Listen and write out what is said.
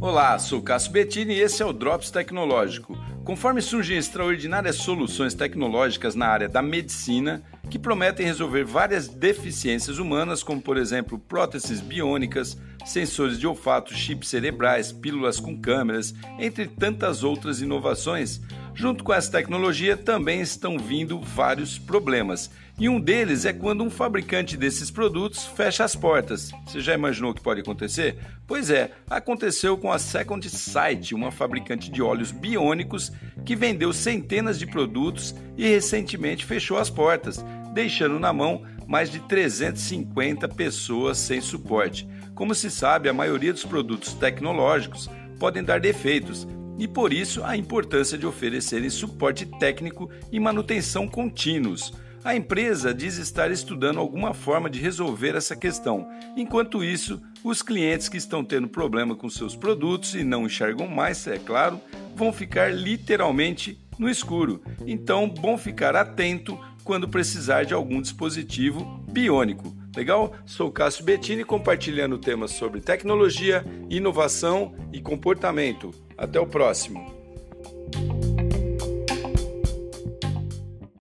Olá, sou Cássio Bettini e esse é o Drops Tecnológico. Conforme surgem extraordinárias soluções tecnológicas na área da medicina, que prometem resolver várias deficiências humanas, como por exemplo próteses biônicas, sensores de olfato, chips cerebrais, pílulas com câmeras, entre tantas outras inovações, Junto com essa tecnologia também estão vindo vários problemas. E um deles é quando um fabricante desses produtos fecha as portas. Você já imaginou o que pode acontecer? Pois é, aconteceu com a Second Sight, uma fabricante de óleos biônicos que vendeu centenas de produtos e recentemente fechou as portas, deixando na mão mais de 350 pessoas sem suporte. Como se sabe, a maioria dos produtos tecnológicos podem dar defeitos e por isso a importância de oferecerem suporte técnico e manutenção contínuos. A empresa diz estar estudando alguma forma de resolver essa questão. Enquanto isso, os clientes que estão tendo problema com seus produtos e não enxergam mais, é claro, vão ficar literalmente no escuro. Então, bom ficar atento quando precisar de algum dispositivo biônico. Legal? Sou Cássio Bettini compartilhando temas sobre tecnologia, inovação e comportamento. Até o próximo!